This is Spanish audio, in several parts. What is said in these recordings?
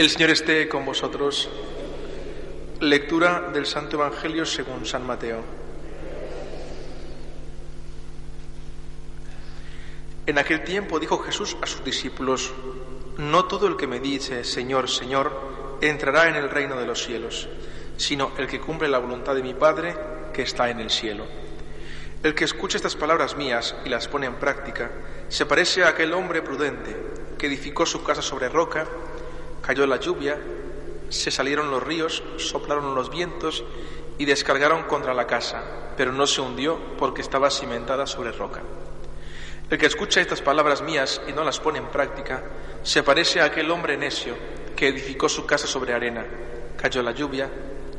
El Señor esté con vosotros. Lectura del Santo Evangelio según San Mateo. En aquel tiempo dijo Jesús a sus discípulos, No todo el que me dice, Señor, Señor, entrará en el reino de los cielos, sino el que cumple la voluntad de mi Padre que está en el cielo. El que escucha estas palabras mías y las pone en práctica, se parece a aquel hombre prudente que edificó su casa sobre roca, cayó la lluvia, se salieron los ríos, soplaron los vientos y descargaron contra la casa, pero no se hundió porque estaba cimentada sobre roca. El que escucha estas palabras mías y no las pone en práctica, se parece a aquel hombre necio que edificó su casa sobre arena, cayó la lluvia,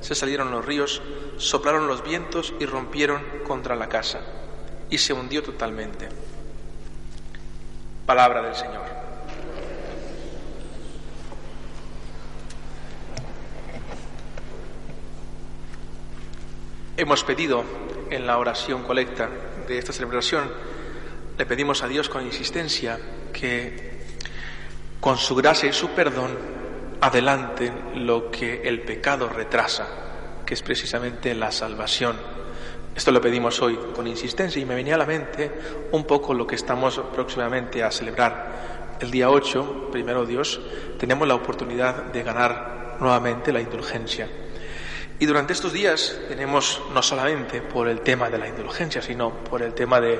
se salieron los ríos, soplaron los vientos y rompieron contra la casa, y se hundió totalmente. Palabra del Señor. Hemos pedido en la oración colecta de esta celebración, le pedimos a Dios con insistencia que con su gracia y su perdón adelante lo que el pecado retrasa, que es precisamente la salvación. Esto lo pedimos hoy con insistencia y me venía a la mente un poco lo que estamos próximamente a celebrar. El día 8, primero Dios, tenemos la oportunidad de ganar nuevamente la indulgencia. Y durante estos días tenemos no solamente por el tema de la indulgencia, sino por el tema del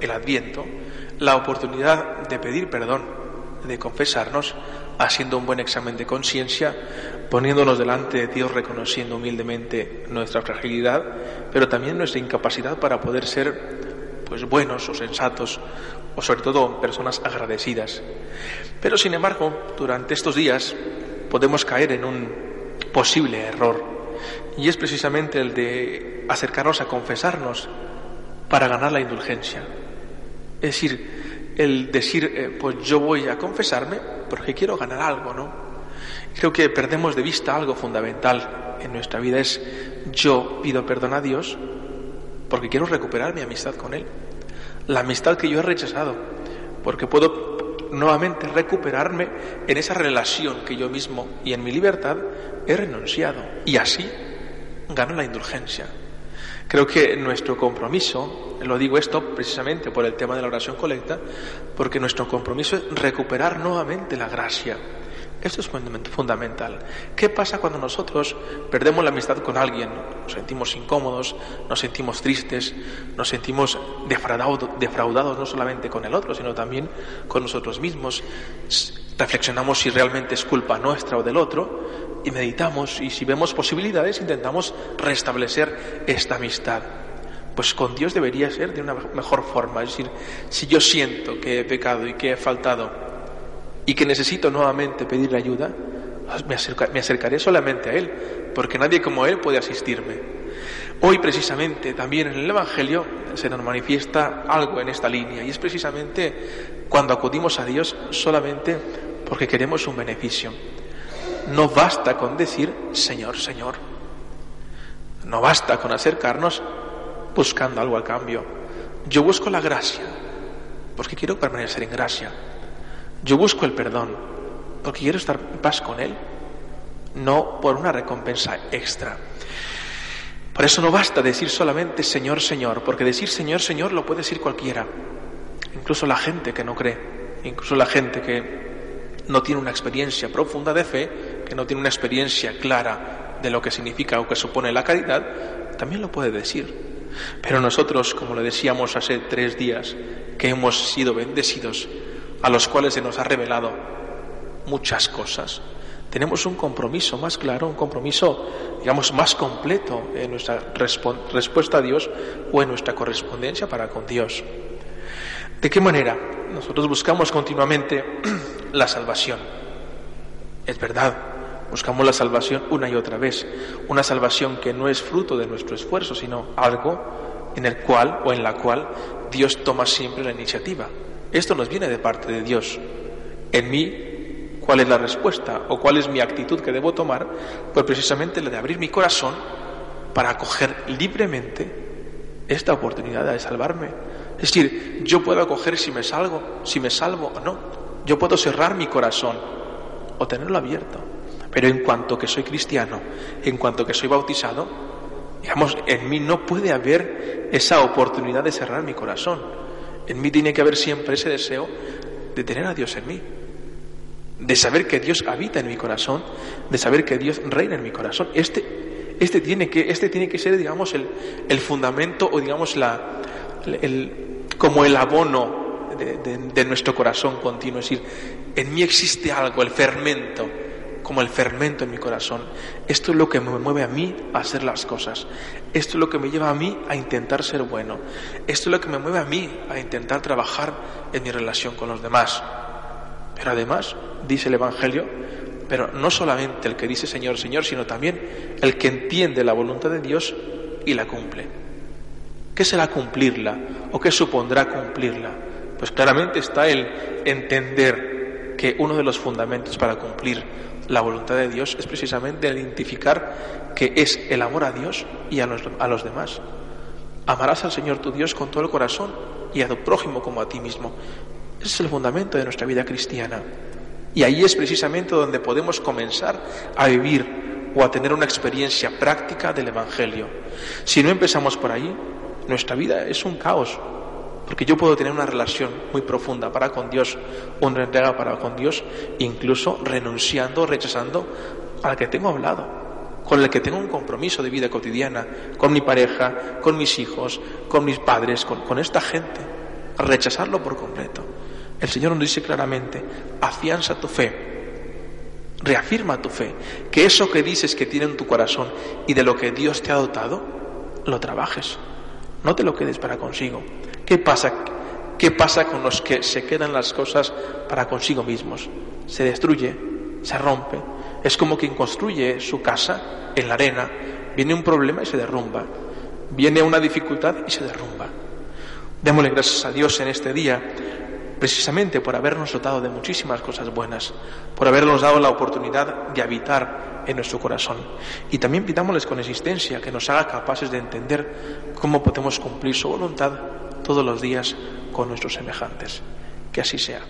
el Adviento, la oportunidad de pedir perdón, de confesarnos, haciendo un buen examen de conciencia, poniéndonos delante de Dios, reconociendo humildemente nuestra fragilidad, pero también nuestra incapacidad para poder ser pues buenos o sensatos o sobre todo personas agradecidas. Pero sin embargo, durante estos días podemos caer en un posible error y es precisamente el de acercarnos a confesarnos para ganar la indulgencia. Es decir, el decir, eh, pues yo voy a confesarme porque quiero ganar algo, ¿no? Creo que perdemos de vista algo fundamental en nuestra vida, es yo pido perdón a Dios porque quiero recuperar mi amistad con Él. La amistad que yo he rechazado, porque puedo nuevamente recuperarme en esa relación que yo mismo y en mi libertad he renunciado. Y así gana la indulgencia. Creo que nuestro compromiso, lo digo esto precisamente por el tema de la oración colecta, porque nuestro compromiso es recuperar nuevamente la gracia. Esto es fundamental. ¿Qué pasa cuando nosotros perdemos la amistad con alguien? Nos sentimos incómodos, nos sentimos tristes, nos sentimos defraudados, defraudados no solamente con el otro, sino también con nosotros mismos. Reflexionamos si realmente es culpa nuestra o del otro y meditamos y si vemos posibilidades intentamos restablecer esta amistad. Pues con Dios debería ser de una mejor forma. Es decir, si yo siento que he pecado y que he faltado y que necesito nuevamente pedirle ayuda, pues me, me acercaré solamente a Él, porque nadie como Él puede asistirme. Hoy precisamente también en el Evangelio se nos manifiesta algo en esta línea y es precisamente cuando acudimos a Dios solamente porque queremos un beneficio. No basta con decir Señor, Señor. No basta con acercarnos buscando algo a cambio. Yo busco la gracia porque quiero permanecer en gracia. Yo busco el perdón porque quiero estar en paz con Él, no por una recompensa extra. Por eso no basta decir solamente Señor, Señor, porque decir Señor, Señor lo puede decir cualquiera, incluso la gente que no cree, incluso la gente que no tiene una experiencia profunda de fe, que no tiene una experiencia clara de lo que significa o que supone la caridad, también lo puede decir. Pero nosotros, como le decíamos hace tres días, que hemos sido bendecidos, a los cuales se nos ha revelado muchas cosas, tenemos un compromiso más claro, un compromiso, digamos, más completo en nuestra respuesta a Dios o en nuestra correspondencia para con Dios. ¿De qué manera? Nosotros buscamos continuamente la salvación. Es verdad, buscamos la salvación una y otra vez, una salvación que no es fruto de nuestro esfuerzo, sino algo en el cual o en la cual Dios toma siempre la iniciativa. Esto nos viene de parte de Dios. En mí, ¿cuál es la respuesta o cuál es mi actitud que debo tomar? Pues precisamente la de abrir mi corazón para acoger libremente esta oportunidad de salvarme. Es decir, yo puedo acoger si me salgo, si me salvo o no. Yo puedo cerrar mi corazón o tenerlo abierto. Pero en cuanto que soy cristiano, en cuanto que soy bautizado, digamos, en mí no puede haber esa oportunidad de cerrar mi corazón. En mí tiene que haber siempre ese deseo de tener a Dios en mí, de saber que Dios habita en mi corazón, de saber que Dios reina en mi corazón. Este, este, tiene, que, este tiene que ser, digamos, el, el fundamento o, digamos, la, el, como el abono de, de, de nuestro corazón continuo. Es decir, en mí existe algo, el fermento como el fermento en mi corazón. Esto es lo que me mueve a mí a hacer las cosas. Esto es lo que me lleva a mí a intentar ser bueno. Esto es lo que me mueve a mí a intentar trabajar en mi relación con los demás. Pero además, dice el Evangelio, pero no solamente el que dice Señor, Señor, sino también el que entiende la voluntad de Dios y la cumple. ¿Qué será cumplirla o qué supondrá cumplirla? Pues claramente está el entender que uno de los fundamentos para cumplir la voluntad de Dios es precisamente identificar que es el amor a Dios y a los, a los demás. Amarás al Señor tu Dios con todo el corazón y a tu prójimo como a ti mismo. Ese es el fundamento de nuestra vida cristiana. Y ahí es precisamente donde podemos comenzar a vivir o a tener una experiencia práctica del Evangelio. Si no empezamos por ahí, nuestra vida es un caos, porque yo puedo tener una relación muy profunda para con Dios, una entrega para con Dios, incluso renunciando, rechazando al que tengo hablado, con el que tengo un compromiso de vida cotidiana, con mi pareja, con mis hijos, con mis padres, con, con esta gente. Rechazarlo por completo. El Señor nos dice claramente, afianza tu fe, reafirma tu fe, que eso que dices que tiene en tu corazón y de lo que Dios te ha dotado, lo trabajes. No te lo quedes para consigo. ¿Qué pasa? ¿Qué pasa con los que se quedan las cosas para consigo mismos? Se destruye, se rompe. Es como quien construye su casa en la arena. Viene un problema y se derrumba. Viene una dificultad y se derrumba. Démosle gracias a Dios en este día, precisamente por habernos dotado de muchísimas cosas buenas, por habernos dado la oportunidad de habitar en nuestro corazón. Y también pidámosles con existencia que nos haga capaces de entender cómo podemos cumplir su voluntad todos los días con nuestros semejantes. Que así sea.